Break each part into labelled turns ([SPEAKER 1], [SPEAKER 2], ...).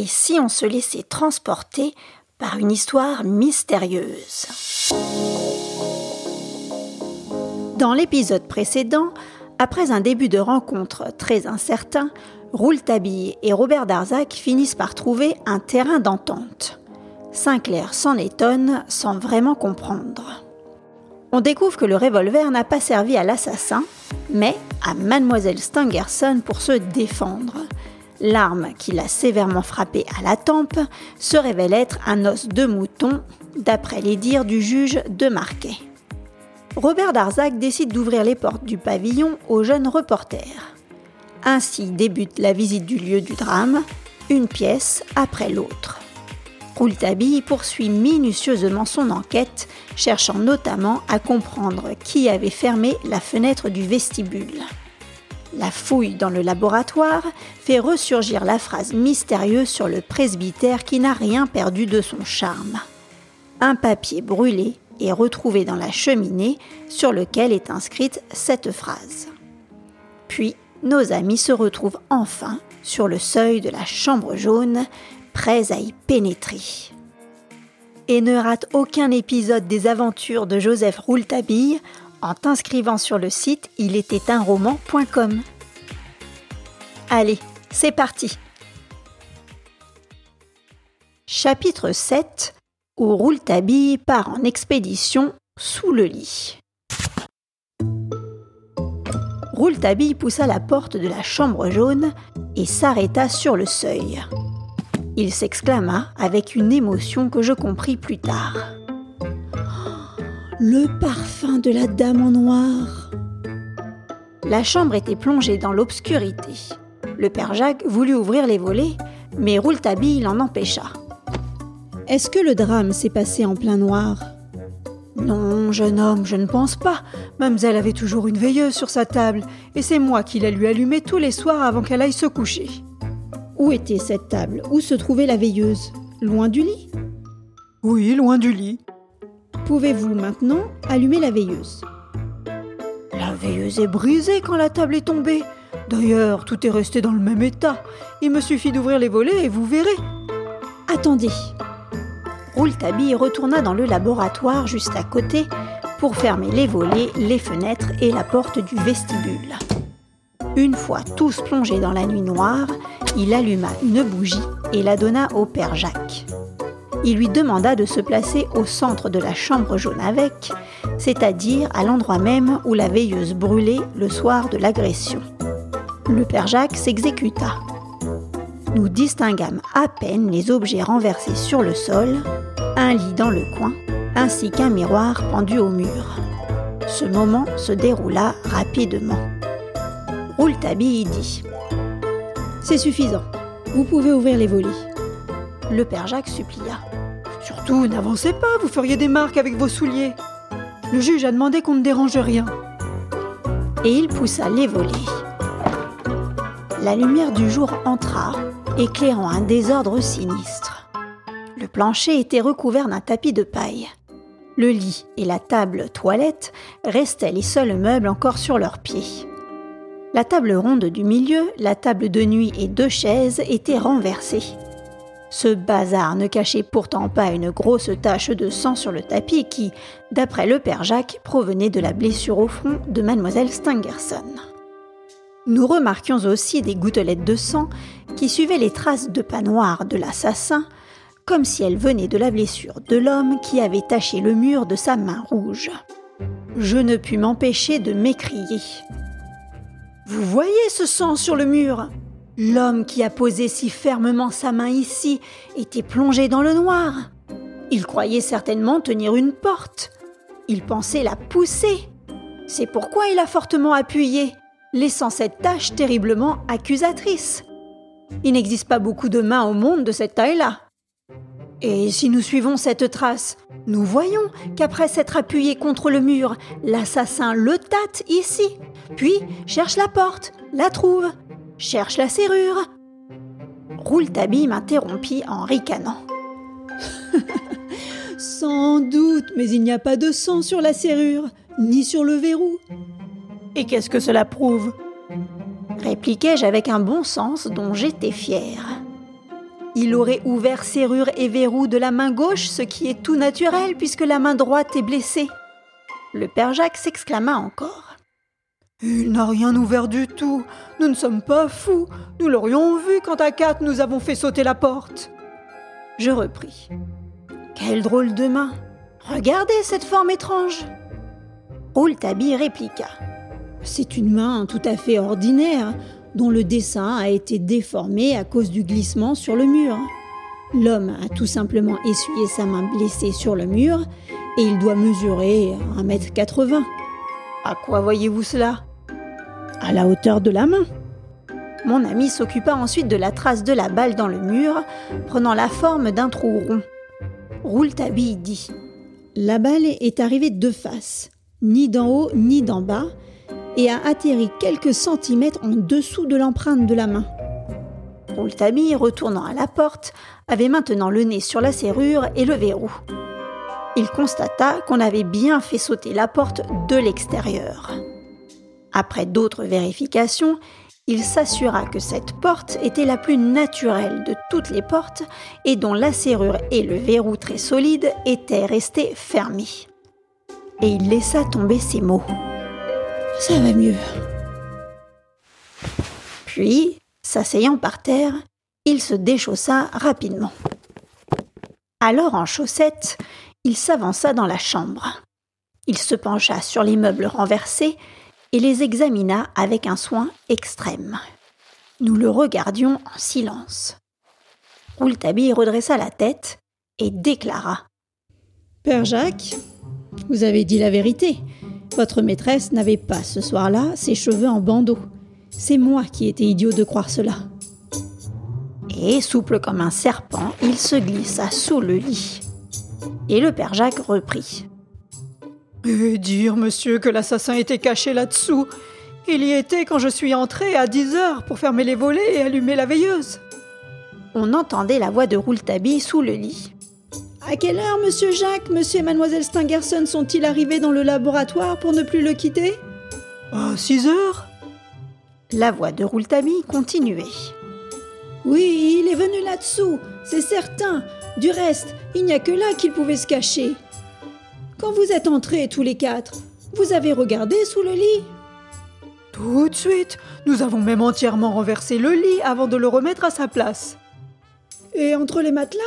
[SPEAKER 1] Et si on se laissait transporter par une histoire mystérieuse? Dans l'épisode précédent, après un début de rencontre très incertain, Rouletabille et Robert Darzac finissent par trouver un terrain d'entente. Sinclair s'en étonne sans vraiment comprendre. On découvre que le revolver n'a pas servi à l'assassin, mais à mademoiselle Stangerson pour se défendre. L'arme qui l'a sévèrement frappé à la tempe se révèle être un os de mouton, d'après les dires du juge de Marquet. Robert Darzac décide d'ouvrir les portes du pavillon aux jeunes reporters. Ainsi débute la visite du lieu du drame, une pièce après l'autre. Rouletabille poursuit minutieusement son enquête, cherchant notamment à comprendre qui avait fermé la fenêtre du vestibule. La fouille dans le laboratoire fait ressurgir la phrase mystérieuse sur le presbytère qui n'a rien perdu de son charme. Un papier brûlé est retrouvé dans la cheminée sur lequel est inscrite cette phrase. Puis, nos amis se retrouvent enfin sur le seuil de la chambre jaune, prêts à y pénétrer. Et ne rate aucun épisode des aventures de Joseph Rouletabille en t'inscrivant sur le site il était un roman.com. Allez, c'est parti. Chapitre 7 où Rouletabille part en expédition sous le lit. Rouletabille poussa la porte de la chambre jaune et s'arrêta sur le seuil. Il s'exclama avec une émotion que je compris plus tard. Le parfum de la dame en noir. La chambre était plongée dans l'obscurité. Le père Jacques voulut ouvrir les volets, mais Rouletabille l'en empêcha. Est-ce que le drame s'est passé en plein noir? Non, jeune homme, je ne pense pas. Mademoiselle avait toujours une veilleuse sur sa table, et c'est moi qui la lui allumais tous les soirs avant qu'elle aille se coucher. Où était cette table? Où se trouvait la veilleuse? Loin du lit?
[SPEAKER 2] Oui, loin du lit.
[SPEAKER 1] Pouvez-vous maintenant allumer la veilleuse?
[SPEAKER 2] La veilleuse est brisée quand la table est tombée. D'ailleurs, tout est resté dans le même état. Il me suffit d'ouvrir les volets et vous verrez.
[SPEAKER 1] Attendez. Rouletabille retourna dans le laboratoire juste à côté pour fermer les volets, les fenêtres et la porte du vestibule. Une fois tous plongés dans la nuit noire, il alluma une bougie et la donna au père Jacques il lui demanda de se placer au centre de la chambre jaune avec, c'est-à-dire à, l'endroit même où la veilleuse brûlait le soir de l'agression. Le père Jacques s'exécuta. Nous distinguâmes à peine les objets renversés sur le sol, un lit dans le coin, ainsi qu'un miroir pendu au mur. Ce moment se déroula rapidement. Rouletabille dit C'est suffisant, vous pouvez ouvrir les volets. Le père Jacques supplia.
[SPEAKER 2] Surtout, n'avancez pas, vous feriez des marques avec vos souliers. Le juge a demandé qu'on ne dérange rien.
[SPEAKER 1] Et il poussa les volets. La lumière du jour entra, éclairant un désordre sinistre. Le plancher était recouvert d'un tapis de paille. Le lit et la table toilette restaient les seuls meubles encore sur leurs pieds. La table ronde du milieu, la table de nuit et deux chaises étaient renversées. Ce bazar ne cachait pourtant pas une grosse tache de sang sur le tapis qui, d'après le père Jacques, provenait de la blessure au front de mademoiselle Stangerson. Nous remarquions aussi des gouttelettes de sang qui suivaient les traces de pas noir de l'assassin, comme si elles venaient de la blessure de l'homme qui avait taché le mur de sa main rouge. Je ne pus m'empêcher de m'écrier. Vous voyez ce sang sur le mur? L'homme qui a posé si fermement sa main ici était plongé dans le noir. Il croyait certainement tenir une porte. Il pensait la pousser. C'est pourquoi il a fortement appuyé, laissant cette tâche terriblement accusatrice. Il n'existe pas beaucoup de mains au monde de cette taille-là. Et si nous suivons cette trace, nous voyons qu'après s'être appuyé contre le mur, l'assassin le tâte ici, puis cherche la porte, la trouve, Cherche la serrure. Rouletabille m'interrompit en ricanant.
[SPEAKER 2] Sans doute, mais il n'y a pas de sang sur la serrure, ni sur le verrou.
[SPEAKER 1] Et qu'est-ce que cela prouve? Répliquai-je avec un bon sens dont j'étais fier. Il aurait ouvert serrure et verrou de la main gauche, ce qui est tout naturel puisque la main droite est blessée. Le père Jacques s'exclama encore.
[SPEAKER 2] Il n'a rien ouvert du tout. Nous ne sommes pas fous. Nous l'aurions vu quand à quatre nous avons fait sauter la porte.
[SPEAKER 1] Je repris. Quelle drôle de main. Regardez cette forme étrange. Rouletabille répliqua.
[SPEAKER 3] C'est une main tout à fait ordinaire, dont le dessin a été déformé à cause du glissement sur le mur. L'homme a tout simplement essuyé sa main blessée sur le mur et il doit mesurer 1m80.
[SPEAKER 1] À quoi voyez-vous cela?
[SPEAKER 3] À la hauteur de la main.
[SPEAKER 1] Mon ami s'occupa ensuite de la trace de la balle dans le mur, prenant la forme d'un trou rond. Rouletabille dit
[SPEAKER 3] La balle est arrivée de face, ni d'en haut ni d'en bas, et a atterri quelques centimètres en dessous de l'empreinte de la main.
[SPEAKER 1] Rouletabille, retournant à la porte, avait maintenant le nez sur la serrure et le verrou. Il constata qu'on avait bien fait sauter la porte de l'extérieur. Après d'autres vérifications, il s'assura que cette porte était la plus naturelle de toutes les portes et dont la serrure et le verrou très solide étaient restés fermés. Et il laissa tomber ces mots.
[SPEAKER 3] Ça va mieux.
[SPEAKER 1] Puis, s'asseyant par terre, il se déchaussa rapidement. Alors en chaussettes, il s'avança dans la chambre. Il se pencha sur les meubles renversés et les examina avec un soin extrême. Nous le regardions en silence. Rouletabille redressa la tête et déclara
[SPEAKER 3] Père Jacques, vous avez dit la vérité. Votre maîtresse n'avait pas ce soir-là ses cheveux en bandeau. C'est moi qui étais idiot de croire cela.
[SPEAKER 1] Et, souple comme un serpent, il se glissa sous le lit. Et le père Jacques reprit.
[SPEAKER 2] Et dire, monsieur, que l'assassin était caché là-dessous. Il y était quand je suis entré à 10 heures pour fermer les volets et allumer la veilleuse.
[SPEAKER 1] On entendait la voix de Rouletabille sous le lit.
[SPEAKER 3] À quelle heure, monsieur Jacques, monsieur et mademoiselle Stangerson sont-ils arrivés dans le laboratoire pour ne plus le quitter?
[SPEAKER 2] À 6 heures?
[SPEAKER 1] La voix de Rouletabille continuait.
[SPEAKER 3] Oui, il est venu là-dessous, c'est certain. Du reste, il n'y a que là qu'il pouvait se cacher. Quand vous êtes entrés tous les quatre, vous avez regardé sous le lit
[SPEAKER 2] Tout de suite. Nous avons même entièrement renversé le lit avant de le remettre à sa place.
[SPEAKER 3] Et entre les matelas?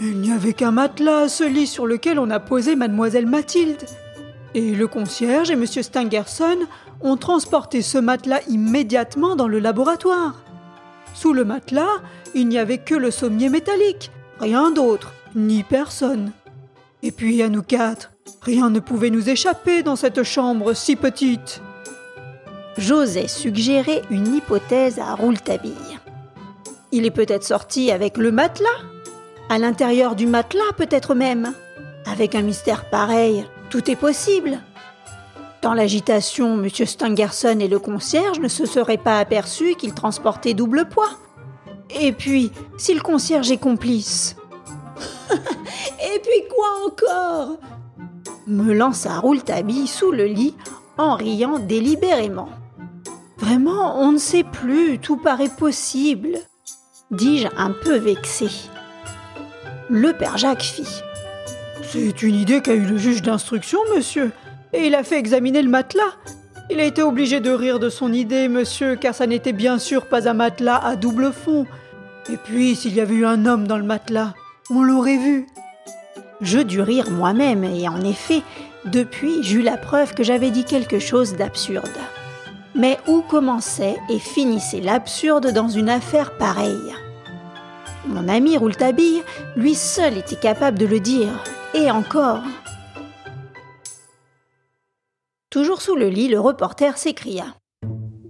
[SPEAKER 2] Il n'y avait qu'un matelas, ce lit sur lequel on a posé mademoiselle Mathilde. Et le concierge et monsieur Stangerson ont transporté ce matelas immédiatement dans le laboratoire. Sous le matelas, il n'y avait que le sommier métallique, rien d'autre, ni personne. Et puis à nous quatre, rien ne pouvait nous échapper dans cette chambre si petite.
[SPEAKER 1] J'osais suggérer une hypothèse à Rouletabille. Il est peut-être sorti avec le matelas À l'intérieur du matelas peut-être même Avec un mystère pareil, tout est possible. Dans l'agitation, M. Stangerson et le concierge ne se seraient pas aperçus qu'il transportait double poids. Et puis, si le concierge est complice,
[SPEAKER 3] et puis quoi encore?
[SPEAKER 1] Me lança Rouletabille sous le lit en riant délibérément. Vraiment, on ne sait plus, tout paraît possible, dis-je un peu vexé. Le père Jacques fit.
[SPEAKER 2] C'est une idée qu'a eu le juge d'instruction, monsieur, et il a fait examiner le matelas. Il a été obligé de rire de son idée, monsieur, car ça n'était bien sûr pas un matelas à double fond. Et puis, s'il y avait eu un homme dans le matelas, on l'aurait vu.
[SPEAKER 1] Je dus rire moi-même, et en effet, depuis, j'eus la preuve que j'avais dit quelque chose d'absurde. Mais où commençait et finissait l'absurde dans une affaire pareille? Mon ami Rouletabille, lui seul était capable de le dire, et encore. Toujours sous le lit, le reporter s'écria.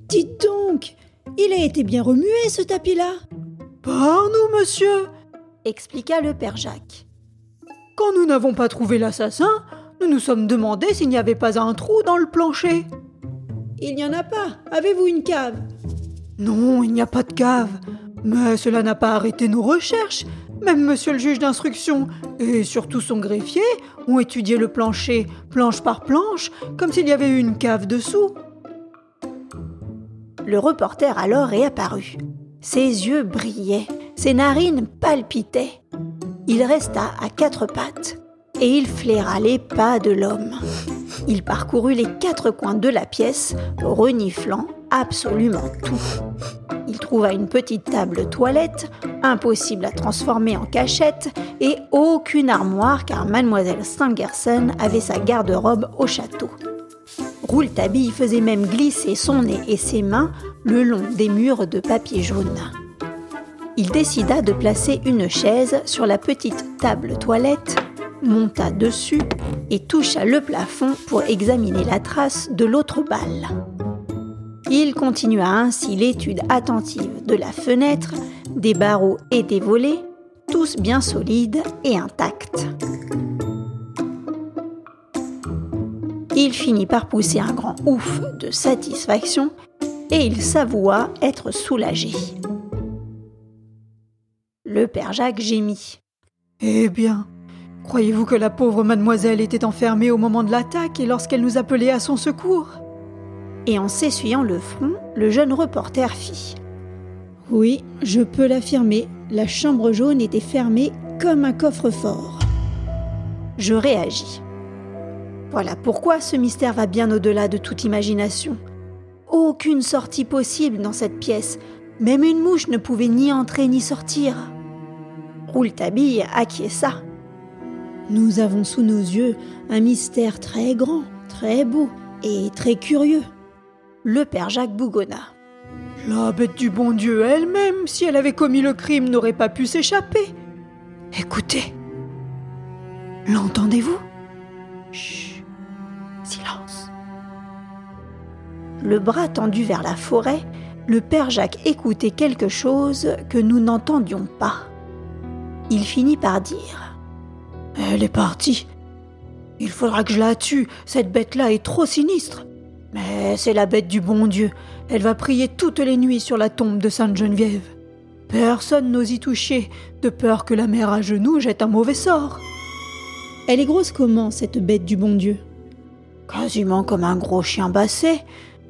[SPEAKER 3] Dites donc, il a été bien remué ce tapis-là?
[SPEAKER 2] Par nous, monsieur,
[SPEAKER 1] expliqua le père Jacques.
[SPEAKER 2] Quand nous n'avons pas trouvé l'assassin, nous nous sommes demandé s'il n'y avait pas un trou dans le plancher.
[SPEAKER 3] Il n'y en a pas. Avez-vous une cave?
[SPEAKER 2] Non, il n'y a pas de cave. Mais cela n'a pas arrêté nos recherches. Même monsieur le juge d'instruction et surtout son greffier ont étudié le plancher, planche par planche, comme s'il y avait eu une cave dessous.
[SPEAKER 1] Le reporter alors réapparut. Ses yeux brillaient. Ses narines palpitaient. Il resta à quatre pattes et il flaira les pas de l'homme. Il parcourut les quatre coins de la pièce, reniflant absolument tout. Il trouva une petite table toilette, impossible à transformer en cachette, et aucune armoire car mademoiselle Stangerson avait sa garde-robe au château. Rouletabille faisait même glisser son nez et ses mains le long des murs de papier jaune. Il décida de placer une chaise sur la petite table toilette, monta dessus et toucha le plafond pour examiner la trace de l'autre balle. Il continua ainsi l'étude attentive de la fenêtre, des barreaux et des volets, tous bien solides et intacts. Il finit par pousser un grand ouf de satisfaction et il s'avoua être soulagé. Le père Jacques gémit.
[SPEAKER 2] Eh bien, croyez-vous que la pauvre mademoiselle était enfermée au moment de l'attaque et lorsqu'elle nous appelait à son secours?
[SPEAKER 1] Et en s'essuyant le front, le jeune reporter fit.
[SPEAKER 3] Oui, je peux l'affirmer, la chambre jaune était fermée comme un coffre-fort.
[SPEAKER 1] Je réagis. Voilà pourquoi ce mystère va bien au-delà de toute imagination. Aucune sortie possible dans cette pièce. Même une mouche ne pouvait ni entrer ni sortir. Rouletabille acquiesça.
[SPEAKER 3] Nous avons sous nos yeux un mystère très grand, très beau et très curieux.
[SPEAKER 1] Le père Jacques bougonna.
[SPEAKER 2] La bête du bon Dieu elle-même, si elle avait commis le crime, n'aurait pas pu s'échapper. Écoutez. L'entendez-vous?
[SPEAKER 1] Chut. Silence. Le bras tendu vers la forêt, le père Jacques écoutait quelque chose que nous n'entendions pas. Il finit par dire
[SPEAKER 2] Elle est partie. Il faudra que je la tue. Cette bête-là est trop sinistre. Mais c'est la bête du bon Dieu. Elle va prier toutes les nuits sur la tombe de Sainte Geneviève. Personne n'ose y toucher, de peur que la mère à genoux jette un mauvais sort.
[SPEAKER 3] Elle est grosse comment, cette bête du bon Dieu?
[SPEAKER 2] Quasiment comme un gros chien bassé.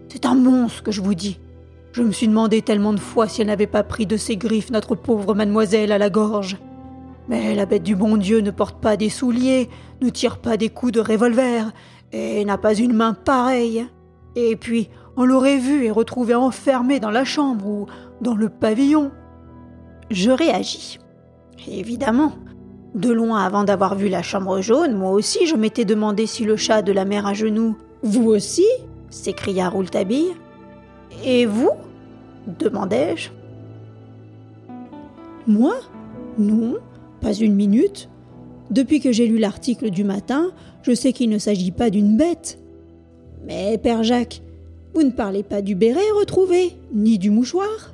[SPEAKER 2] C'est un monstre que je vous dis. Je me suis demandé tellement de fois si elle n'avait pas pris de ses griffes notre pauvre mademoiselle à la gorge. Mais la bête du bon Dieu ne porte pas des souliers, ne tire pas des coups de revolver, et n'a pas une main pareille. Et puis, on l'aurait vue et retrouvée enfermée dans la chambre ou dans le pavillon.
[SPEAKER 1] Je réagis. Évidemment, de loin avant d'avoir vu la chambre jaune, moi aussi je m'étais demandé si le chat de la mère à genoux.
[SPEAKER 3] Vous aussi
[SPEAKER 1] s'écria Rouletabille. Et vous? demandai-je.
[SPEAKER 3] Moi? Non, pas une minute. Depuis que j'ai lu l'article du matin, je sais qu'il ne s'agit pas d'une bête. Mais, Père Jacques, vous ne parlez pas du béret retrouvé, ni du mouchoir?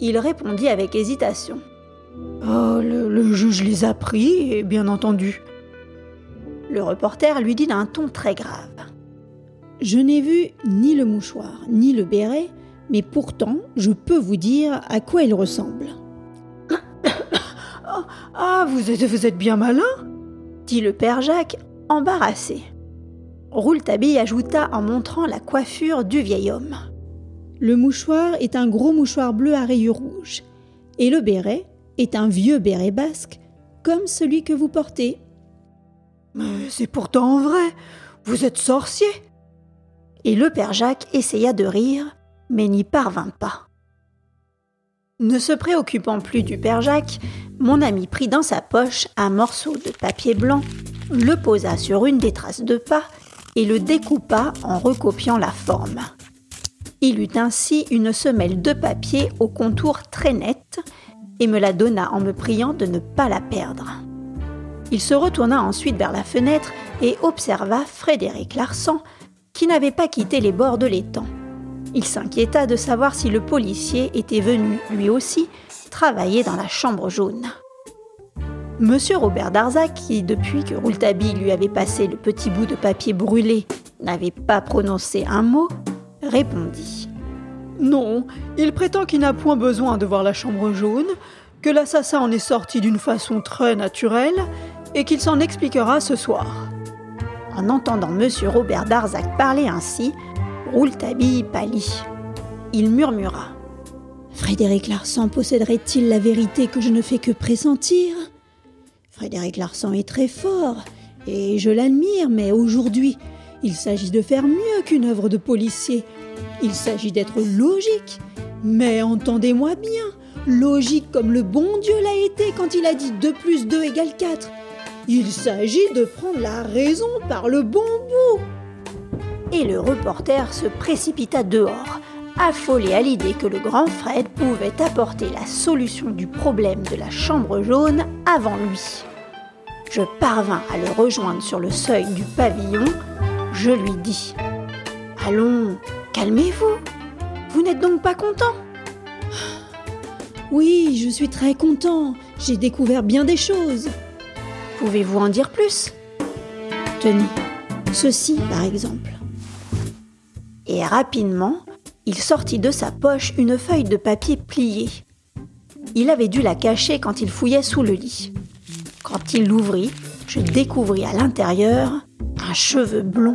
[SPEAKER 1] Il répondit avec hésitation.
[SPEAKER 2] Oh, le, juge les a pris, bien entendu.
[SPEAKER 1] Le reporter lui dit d'un ton très grave.
[SPEAKER 3] Je n'ai vu ni le mouchoir, ni le béret, mais pourtant, je peux vous dire à quoi il ressemble.
[SPEAKER 2] ah, vous êtes, vous êtes bien malin
[SPEAKER 1] dit le père Jacques, embarrassé. Rouletabille ajouta en montrant la coiffure du vieil homme.
[SPEAKER 3] Le mouchoir est un gros mouchoir bleu à rayures rouges, et le béret est un vieux béret basque, comme celui que vous portez.
[SPEAKER 2] Mais c'est pourtant vrai. Vous êtes sorcier.
[SPEAKER 1] Et le père Jacques essaya de rire, mais n'y parvint pas. Ne se préoccupant plus du père Jacques, mon ami prit dans sa poche un morceau de papier blanc, le posa sur une des traces de pas et le découpa en recopiant la forme. Il eut ainsi une semelle de papier au contour très net et me la donna en me priant de ne pas la perdre. Il se retourna ensuite vers la fenêtre et observa Frédéric Larsan, qui n'avait pas quitté les bords de l'étang. Il s'inquiéta de savoir si le policier était venu, lui aussi, travailler dans la chambre jaune. Monsieur Robert Darzac, qui, depuis que Rouletabille lui avait passé le petit bout de papier brûlé, n'avait pas prononcé un mot, répondit.
[SPEAKER 2] Non, il prétend qu'il n'a point besoin de voir la chambre jaune, que l'assassin en est sorti d'une façon très naturelle et qu'il s'en expliquera ce soir.
[SPEAKER 1] En entendant M. Robert Darzac parler ainsi, Rouletabille pâlit. Il murmura
[SPEAKER 3] Frédéric Larsan posséderait-il la vérité que je ne fais que pressentir? Frédéric Larsan est très fort, et je l'admire, mais aujourd'hui, il s'agit de faire mieux qu'une œuvre de policier. Il s'agit d'être logique. Mais entendez-moi bien, logique comme le bon Dieu l'a été quand il a dit 2 plus 2 égale 4. Il s'agit de prendre la raison par le bon bout.
[SPEAKER 1] Et le reporter se précipita dehors, affolé à l'idée que le grand Fred pouvait apporter la solution du problème de la chambre jaune avant lui. Je parvins à le rejoindre sur le seuil du pavillon. Je lui dis Allons, calmez-vous. Vous n'êtes donc pas content?
[SPEAKER 3] Oui, je suis très content. J'ai découvert bien des choses.
[SPEAKER 1] Pouvez-vous en dire plus?
[SPEAKER 3] Tenez, ceci par exemple.
[SPEAKER 1] Et rapidement, il sortit de sa poche une feuille de papier pliée. Il avait dû la cacher quand il fouillait sous le lit. Quand il l'ouvrit, je découvris à l'intérieur un cheveu blond.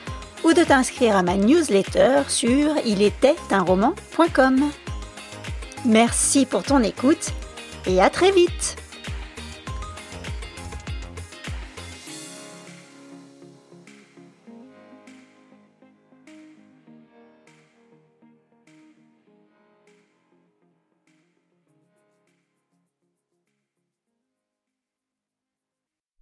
[SPEAKER 1] ou de t'inscrire à ma newsletter sur ilétaitunroman.com. Merci pour ton écoute et à très vite